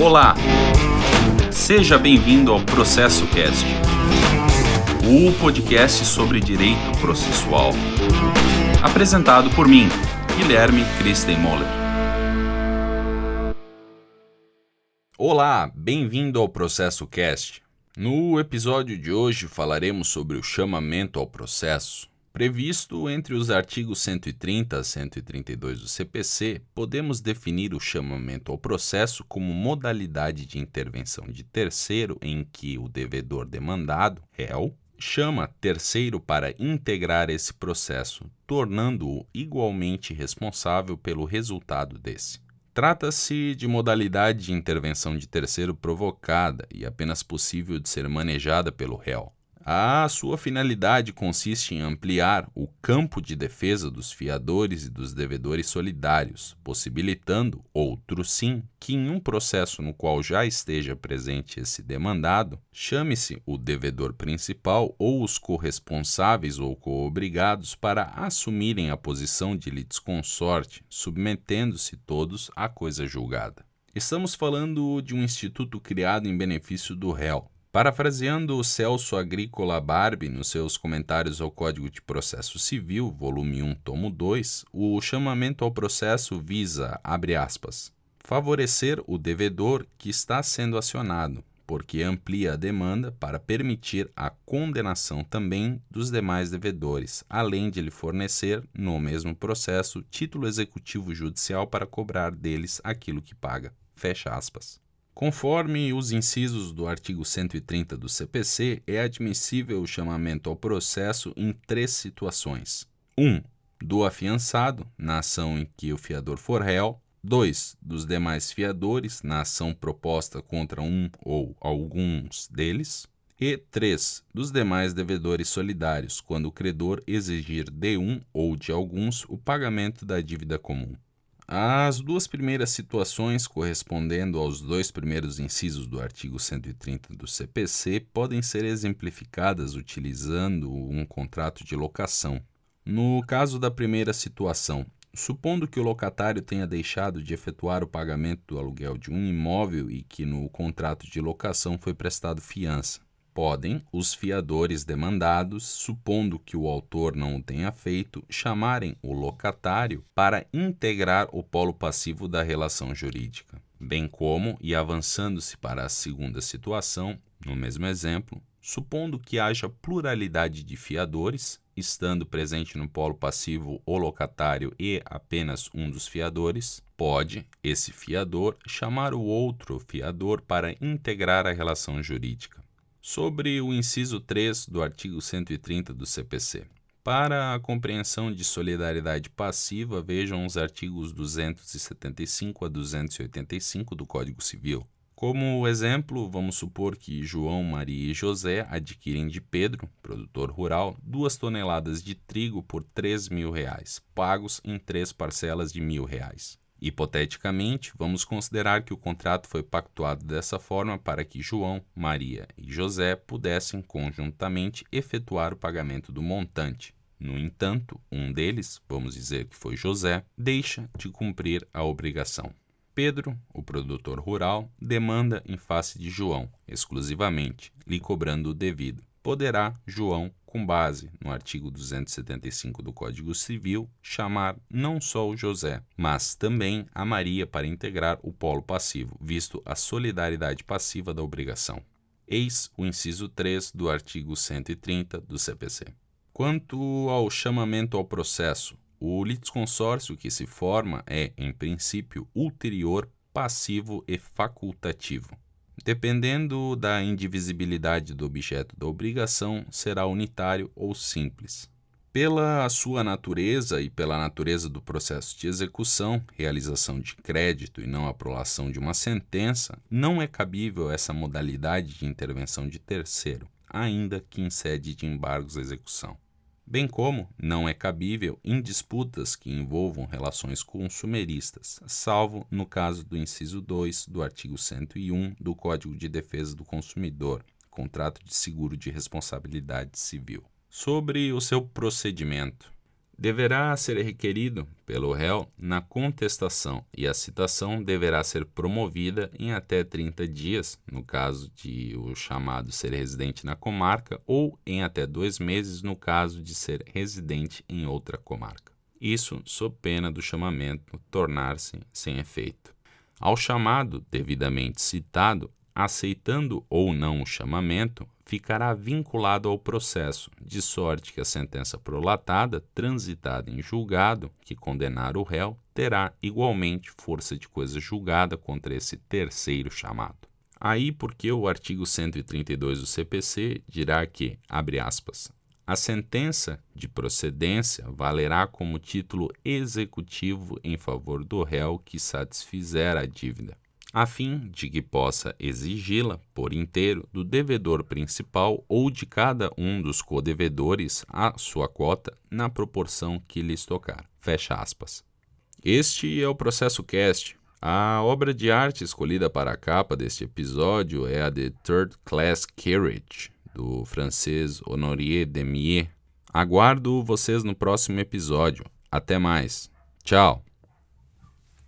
Olá! Seja bem-vindo ao Processo Cast, o podcast sobre direito processual. Apresentado por mim, Guilherme Christen Moller. Olá, bem-vindo ao Processo Cast. No episódio de hoje falaremos sobre o chamamento ao processo. Previsto entre os artigos 130 a 132 do CPC, podemos definir o chamamento ao processo como modalidade de intervenção de terceiro em que o devedor demandado, réu, chama terceiro para integrar esse processo, tornando-o igualmente responsável pelo resultado desse. Trata-se de modalidade de intervenção de terceiro provocada e apenas possível de ser manejada pelo réu. A sua finalidade consiste em ampliar o campo de defesa dos fiadores e dos devedores solidários, possibilitando, outro sim, que em um processo no qual já esteja presente esse demandado, chame-se o devedor principal ou os corresponsáveis ou coobrigados para assumirem a posição de litisconsorte, submetendo-se todos à coisa julgada. Estamos falando de um instituto criado em benefício do réu, Parafraseando o Celso Agrícola Barbie nos seus comentários ao Código de Processo Civil, volume 1, tomo 2, o chamamento ao processo visa, abre aspas, favorecer o devedor que está sendo acionado, porque amplia a demanda para permitir a condenação também dos demais devedores, além de lhe fornecer, no mesmo processo, título executivo judicial para cobrar deles aquilo que paga. Fecha aspas. Conforme os incisos do artigo 130 do CPC, é admissível o chamamento ao processo em três situações: 1. Um, do afiançado, na ação em que o fiador for réu. 2. Dos demais fiadores, na ação proposta contra um ou alguns deles. E 3. Dos demais devedores solidários, quando o credor exigir de um ou de alguns o pagamento da dívida comum. As duas primeiras situações, correspondendo aos dois primeiros incisos do artigo 130 do CPC, podem ser exemplificadas utilizando um contrato de locação. No caso da primeira situação, supondo que o locatário tenha deixado de efetuar o pagamento do aluguel de um imóvel e que no contrato de locação foi prestado fiança, podem os fiadores demandados, supondo que o autor não o tenha feito, chamarem o locatário para integrar o polo passivo da relação jurídica, bem como, e avançando-se para a segunda situação, no mesmo exemplo, supondo que haja pluralidade de fiadores, estando presente no polo passivo o locatário e apenas um dos fiadores, pode esse fiador chamar o outro fiador para integrar a relação jurídica Sobre o inciso 3 do artigo 130 do CPC. Para a compreensão de solidariedade passiva, vejam os artigos 275 a 285 do Código Civil. Como exemplo, vamos supor que João, Maria e José adquirem de Pedro, produtor rural, duas toneladas de trigo por 3 mil reais, pagos em três parcelas de mil reais. Hipoteticamente, vamos considerar que o contrato foi pactuado dessa forma para que João, Maria e José pudessem conjuntamente efetuar o pagamento do montante. No entanto, um deles, vamos dizer que foi José, deixa de cumprir a obrigação. Pedro, o produtor rural, demanda em face de João, exclusivamente, lhe cobrando o devido. Poderá João com base no artigo 275 do Código Civil, chamar não só o José, mas também a Maria para integrar o polo passivo, visto a solidariedade passiva da obrigação. Eis o inciso 3 do artigo 130 do CPC. Quanto ao chamamento ao processo, o litisconsórcio que se forma é, em princípio, ulterior, passivo e facultativo. Dependendo da indivisibilidade do objeto da obrigação, será unitário ou simples. Pela sua natureza e pela natureza do processo de execução, realização de crédito e não aprovação de uma sentença, não é cabível essa modalidade de intervenção de terceiro, ainda que em sede de embargos à execução bem como não é cabível em disputas que envolvam relações consumeristas, salvo no caso do inciso 2 do artigo 101 do Código de Defesa do Consumidor, contrato de seguro de responsabilidade civil. Sobre o seu procedimento. Deverá ser requerido pelo réu na contestação e a citação deverá ser promovida em até 30 dias, no caso de o chamado ser residente na comarca, ou em até dois meses, no caso de ser residente em outra comarca. Isso sob pena do chamamento tornar-se sem efeito. Ao chamado devidamente citado, aceitando ou não o chamamento, ficará vinculado ao processo, de sorte que a sentença prolatada, transitada em julgado, que condenar o réu, terá igualmente força de coisa julgada contra esse terceiro chamado. Aí porque o artigo 132 do CPC dirá que, abre aspas, a sentença de procedência valerá como título executivo em favor do réu que satisfizer a dívida a fim de que possa exigi-la por inteiro do devedor principal ou de cada um dos codevedores a sua cota na proporção que lhes tocar. Fecha aspas. Este é o Processo Cast. A obra de arte escolhida para a capa deste episódio é a The Third Class Carriage, do francês Honoré Demier. Aguardo vocês no próximo episódio. Até mais. Tchau.